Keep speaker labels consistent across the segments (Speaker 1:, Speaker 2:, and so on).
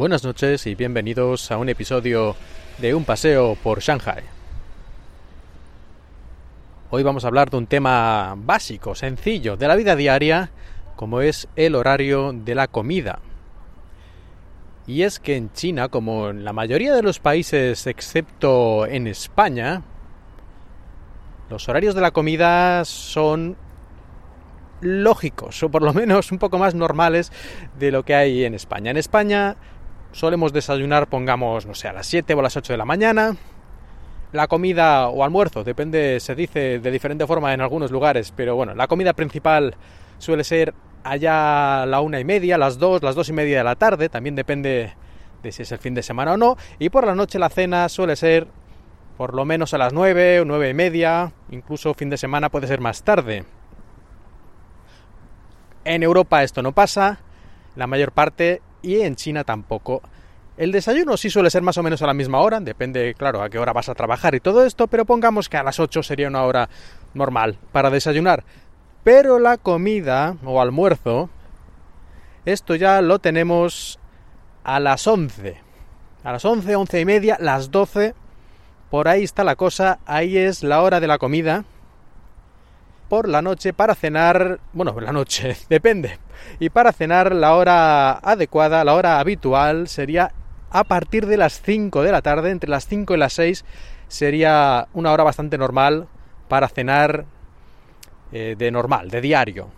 Speaker 1: Buenas noches y bienvenidos a un episodio de Un paseo por Shanghai. Hoy vamos a hablar de un tema básico, sencillo, de la vida diaria, como es el horario de la comida. Y es que en China, como en la mayoría de los países excepto en España, los horarios de la comida son lógicos, o por lo menos un poco más normales de lo que hay en España. En España solemos desayunar, pongamos, no sé, a las 7 o a las 8 de la mañana. La comida o almuerzo, depende, se dice de diferente forma en algunos lugares, pero bueno, la comida principal suele ser allá a la una y media, las dos, las dos y media de la tarde, también depende de si es el fin de semana o no, y por la noche la cena suele ser por lo menos a las nueve o nueve y media, incluso fin de semana puede ser más tarde. En Europa esto no pasa, la mayor parte y en China tampoco. El desayuno sí suele ser más o menos a la misma hora, depende, claro, a qué hora vas a trabajar y todo esto, pero pongamos que a las 8 sería una hora normal para desayunar. Pero la comida o almuerzo, esto ya lo tenemos a las 11. A las 11, 11 y media, las 12, por ahí está la cosa, ahí es la hora de la comida. Por la noche para cenar, bueno, la noche, depende, y para cenar la hora adecuada, la hora habitual sería a partir de las 5 de la tarde, entre las 5 y las 6 sería una hora bastante normal para cenar eh, de normal, de diario.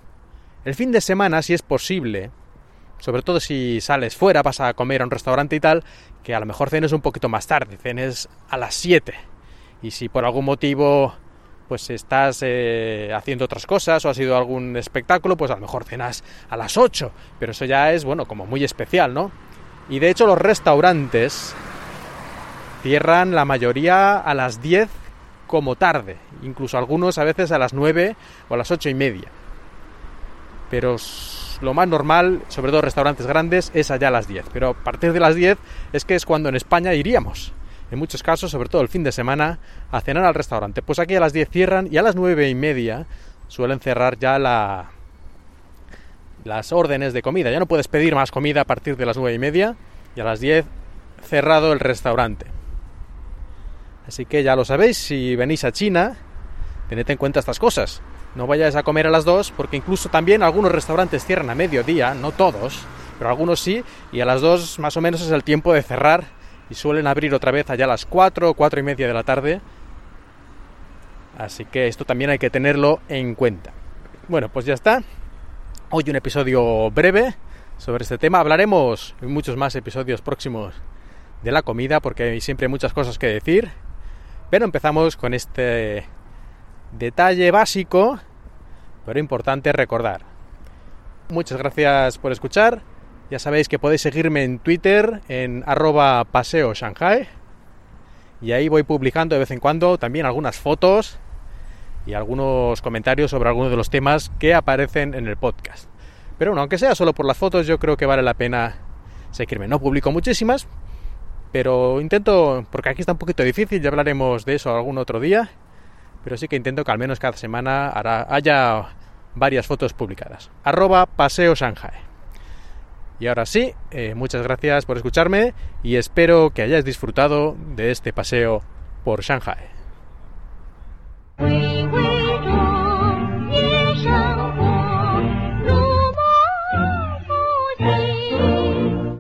Speaker 1: El fin de semana, si es posible, sobre todo si sales fuera, vas a comer a un restaurante y tal, que a lo mejor cenes un poquito más tarde, cenes a las 7. Y si por algún motivo pues estás eh, haciendo otras cosas o ha sido algún espectáculo, pues a lo mejor cenas a las 8, pero eso ya es, bueno, como muy especial, ¿no? Y de hecho los restaurantes cierran la mayoría a las 10 como tarde, incluso algunos a veces a las 9 o a las 8 y media. Pero lo más normal, sobre todo restaurantes grandes, es allá a las 10. Pero a partir de las 10 es que es cuando en España iríamos en muchos casos, sobre todo el fin de semana, a cenar al restaurante. Pues aquí a las 10 cierran y a las 9 y media suelen cerrar ya la, las órdenes de comida. Ya no puedes pedir más comida a partir de las 9 y media y a las 10 cerrado el restaurante. Así que ya lo sabéis, si venís a China, tened en cuenta estas cosas. No vayáis a comer a las 2 porque incluso también algunos restaurantes cierran a mediodía, no todos, pero algunos sí, y a las 2 más o menos es el tiempo de cerrar suelen abrir otra vez allá a las 4 o 4 y media de la tarde. Así que esto también hay que tenerlo en cuenta. Bueno, pues ya está. Hoy un episodio breve sobre este tema. Hablaremos en muchos más episodios próximos de la comida porque hay siempre muchas cosas que decir. Pero empezamos con este detalle básico, pero importante recordar. Muchas gracias por escuchar ya sabéis que podéis seguirme en Twitter en arroba paseo Shanghai. Y ahí voy publicando de vez en cuando también algunas fotos y algunos comentarios sobre algunos de los temas que aparecen en el podcast. Pero bueno, aunque sea solo por las fotos, yo creo que vale la pena seguirme. No publico muchísimas, pero intento, porque aquí está un poquito difícil, ya hablaremos de eso algún otro día, pero sí que intento que al menos cada semana haya varias fotos publicadas. Arroba paseo Shanghai. Y ahora sí, eh, muchas gracias por escucharme y espero que hayáis disfrutado de este paseo por Shanghai.